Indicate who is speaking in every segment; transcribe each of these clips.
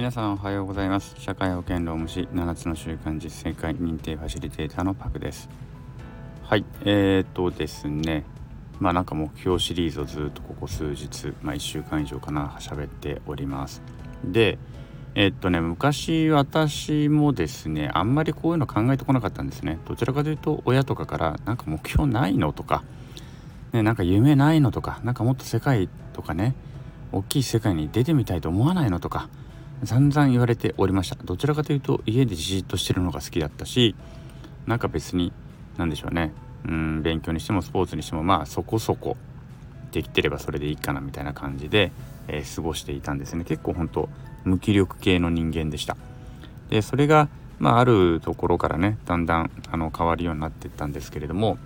Speaker 1: 皆さんおはようございます。社会保険労務士7つの習慣実践会認定ファシリテーターのパクです。はいえーとですね。まあなんか目標シリーズをずっとここ数日まあ1週間以上かな喋っております。でえー、っとね昔私もですねあんまりこういうの考えてこなかったんですね。どちらかというと親とかからなんか目標ないのとかねなんか夢ないのとかなんかもっと世界とかね大きい世界に出てみたいと思わないのとか散々言われておりました。どちらかというと家でじっとしてるのが好きだったしなんか別に何でしょうね。うん勉強にしてもスポーツにしてもまあそこそこできてればそれでいいかなみたいな感じで、えー、過ごしていたんですね。結構本当無気力系の人間でした。でそれがまああるところからねだんだんあの変わるようになっていったんですけれども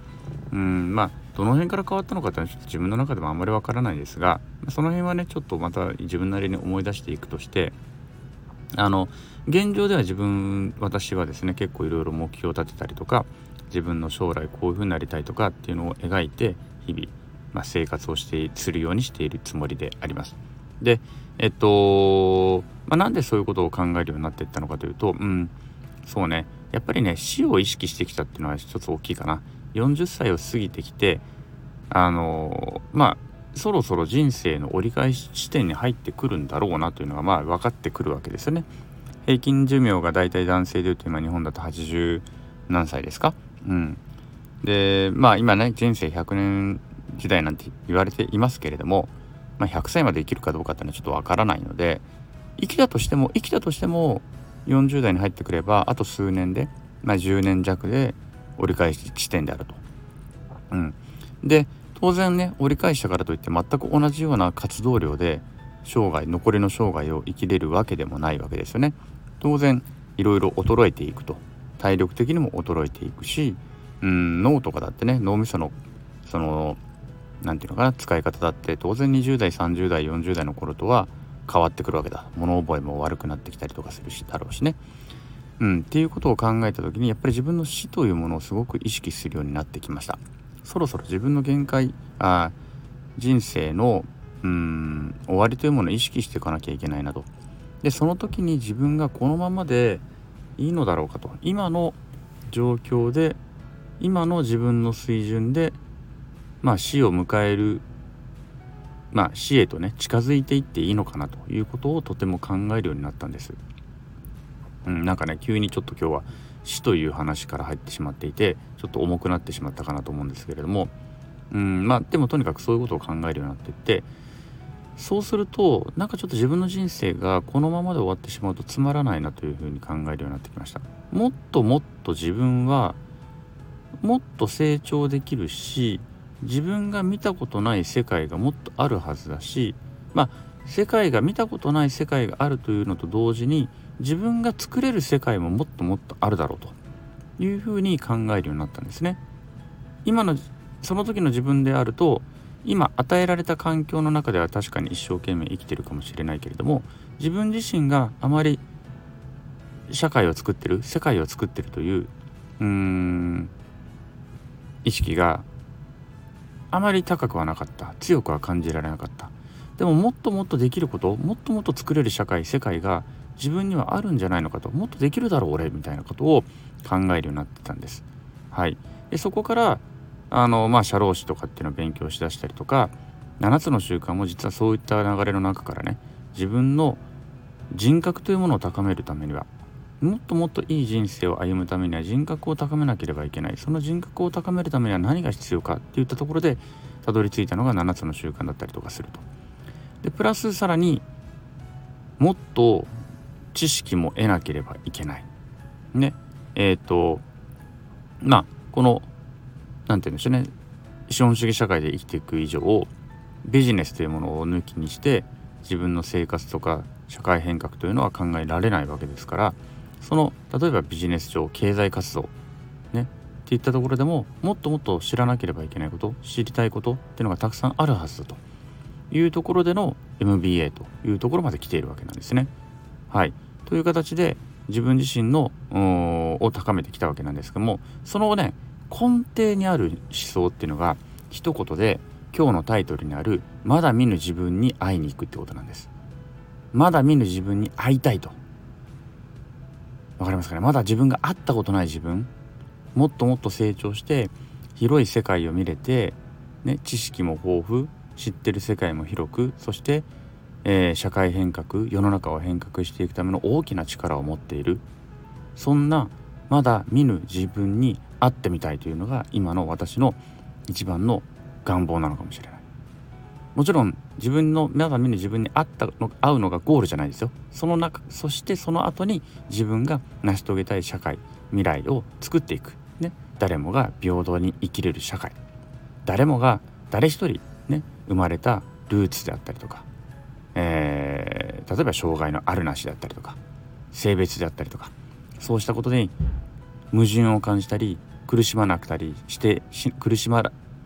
Speaker 1: うんまあどの辺から変わったのかっていうのはちょっと自分の中でもあんまりわからないですがその辺はねちょっとまた自分なりに思い出していくとしてあの現状では自分私はですね結構いろいろ目標を立てたりとか自分の将来こういう風になりたいとかっていうのを描いて日々、まあ、生活をしてするようにしているつもりであります。でえっと、まあ、なんでそういうことを考えるようになっていったのかというとうんそうねやっぱりね死を意識してきたっていうのは一つ大きいかな。40歳を過ぎてきてあのまあそろそろ人生の折り返し地点に入ってくるんだろうなというのがまあ分かってくるわけですよね。平均寿命がだいたい男性でいうと今日本だと80何歳ですか？うん。でまあ今ね人生100年時代なんて言われていますけれども、まあ、100歳まで生きるかどうかっていうのはちょっとわからないので生きたとしても生きたとしても40代に入ってくればあと数年で、まあ、10年弱で折り返し地点であると。うん、で当然ね折り返したからといって全く同じような活動量で生涯残りの生涯を生きれるわけでもないわけですよね。当然いろいろ衰えていくと体力的にも衰えていくしうん脳とかだってね脳みそのその何て言うのかな使い方だって当然20代30代40代の頃とは変わってくるわけだ物覚えも悪くなってきたりとかするしだろうしね。うん、っていうことを考えた時にやっぱり自分の死というものをすごく意識するようになってきましたそろそろ自分の限界あ人生のうん終わりというものを意識していかなきゃいけないなと。でその時に自分がこのままでいいのだろうかと。今の状況で今の自分の水準でまあ死を迎えるまあ死へとね近づいていっていいのかなと。いうことをとても考えるようになったんです。うん、なんかね急にちょっと今日は死という話から入ってしまっていてちょっと重くなってしまったかなと思うんですけれども、うん、まあでもとにかくそういうことを考えるようになっていってそうするとなんかちょっと自分の人生がこのままで終わってしまうとつまらないなというふうに考えるようになってきました。もっともっと自分はもっと成長できるし自分が見たことない世界がもっとあるはずだしまあ世界が見たことない世界があるというのと同時に自分が作れる世界ももっともっとあるだろうというふうに考えるようになったんですね。今のその時の自分であると今与えられた環境の中では確かに一生懸命生きてるかもしれないけれども自分自身があまり社会を作ってる世界を作ってるといううん意識があまり高くはなかった強くは感じられなかったでももっともっとできることもっともっと作れる社会世界が自分にはあるんじゃないのかともっとできるだろう俺みたいなことを考えるようになってたんです。はい、でそこからあのまあ社労士とかっていうのを勉強しだしたりとか7つの習慣も実はそういった流れの中からね自分の人格というものを高めるためにはもっともっといい人生を歩むためには人格を高めなければいけないその人格を高めるためには何が必要かっていったところでたどり着いたのが7つの習慣だったりとかすると。でプラスさらにもっと知識も得なければいけない。ね。えっ、ー、と、まあ、この、何て言うんでしょうね、資本主義社会で生きていく以上、ビジネスというものを抜きにして、自分の生活とか社会変革というのは考えられないわけですから、その、例えばビジネス上、経済活動、ね、っていったところでも、もっともっと知らなければいけないこと、知りたいことっていうのがたくさんあるはずだというところでの MBA というところまで来ているわけなんですね。はい、という形で自分自身のを高めてきたわけなんですけどもそのね根底にある思想っていうのが一言で今日のタイトルにある「まだ見ぬ自分に会いに行く」ってことなんです。まだ見ぬ自分に会いたいとわかりますかね？まだ自分が会ったことない自分もっともっと成長して広い世界を見れて、ね、知識も豊富知ってる世界も広くそして、えー、社会変革世の中を変革していくための大きな力を持っているそんなまだ見ぬ自分に会ってみたいというのが今の私の一番の願望なのかもしれない。もちろん自分のまだ見ぬ自分に会ったの会うのがゴールじゃないですよ。その中そしてその後に自分が成し遂げたい社会未来を作っていく、ね、誰もが平等に生きれる社会誰もが誰一人生まれたルーツであったりとか、えー、例えば障害のあるなしであったりとか性別であったりとかそうしたことに矛盾を感じたり苦しまなくたりして苦しま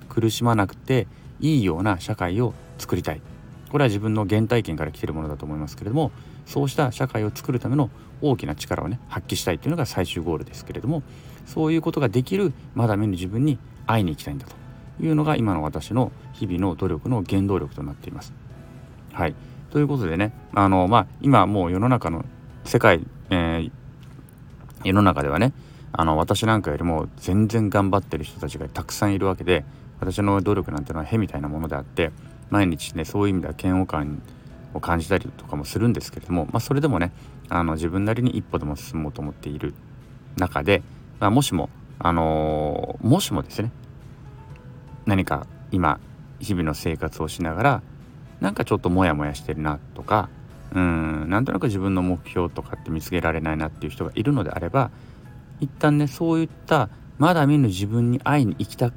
Speaker 1: 苦しまなくていいような社会を作りたい。これは自分の原体験から来てるものだと思いますけれどもそうした社会を作るための大きな力をね発揮したいというのが最終ゴールですけれどもそういうことができるまだ見ぬ自分に会いに行きたいんだと。いうのが今の私の日々の努力の原動力となっています。はいということでねあの、まあ、今もう世の中の世界、えー、世の中ではねあの私なんかよりも全然頑張ってる人たちがたくさんいるわけで私の努力なんてのはへみたいなものであって毎日ねそういう意味では嫌悪感を感じたりとかもするんですけれども、まあ、それでもねあの自分なりに一歩でも進もうと思っている中で、まあ、もしも、あのー、もしもですね何か今日々の生活をしながらなんかちょっとモヤモヤしてるなとかうんなんとなく自分の目標とかって見つけられないなっていう人がいるのであれば一旦ねそういったまだ見ぬ自分に会いに行きた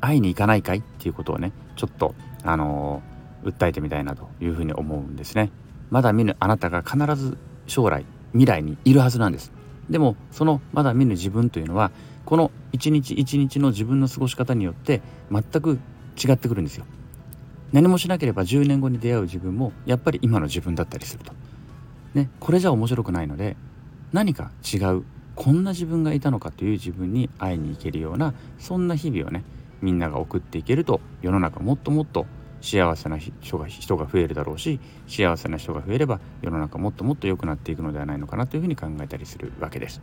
Speaker 1: 会いに行かないかいっていうことをねちょっとあのー、訴えてみたいなというふうに思うんですね。まだ見ぬあなたが必ず将来未来にいるはずなんです。でもそのまだ見ぬ自分というのはこの一日一日の自分の過ごし方によって全く違ってくるんですよ。何もしなければ10年後に出会う自分もやっぱり今の自分だったりすると。ねこれじゃ面白くないので何か違うこんな自分がいたのかという自分に会いに行けるようなそんな日々をねみんなが送っていけると世の中もっともっと幸せな人が人が増えるだろうし幸せな人が増えれば世の中もっともっと良くなっていくのではないのかなというふうに考えたりするわけです。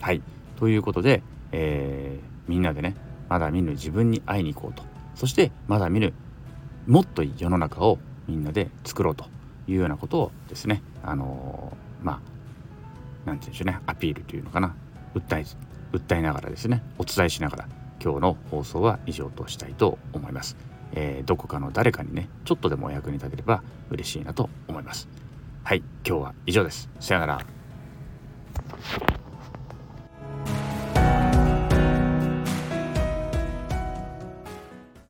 Speaker 1: はい。ということで、えー、みんなでねまだ見ぬ自分に会いに行こうと。そしてまだ見ぬもっといい世の中をみんなで作ろうというようなことをですねあのー、まあ何て言うんでしょうねアピールというのかな。訴え訴えながらですねお伝えしながら今日の放送は以上としたいと思います、えー、どこかの誰かにねちょっとでもお役に立てれば嬉しいなと思います。はい今日は以上です。さよなら。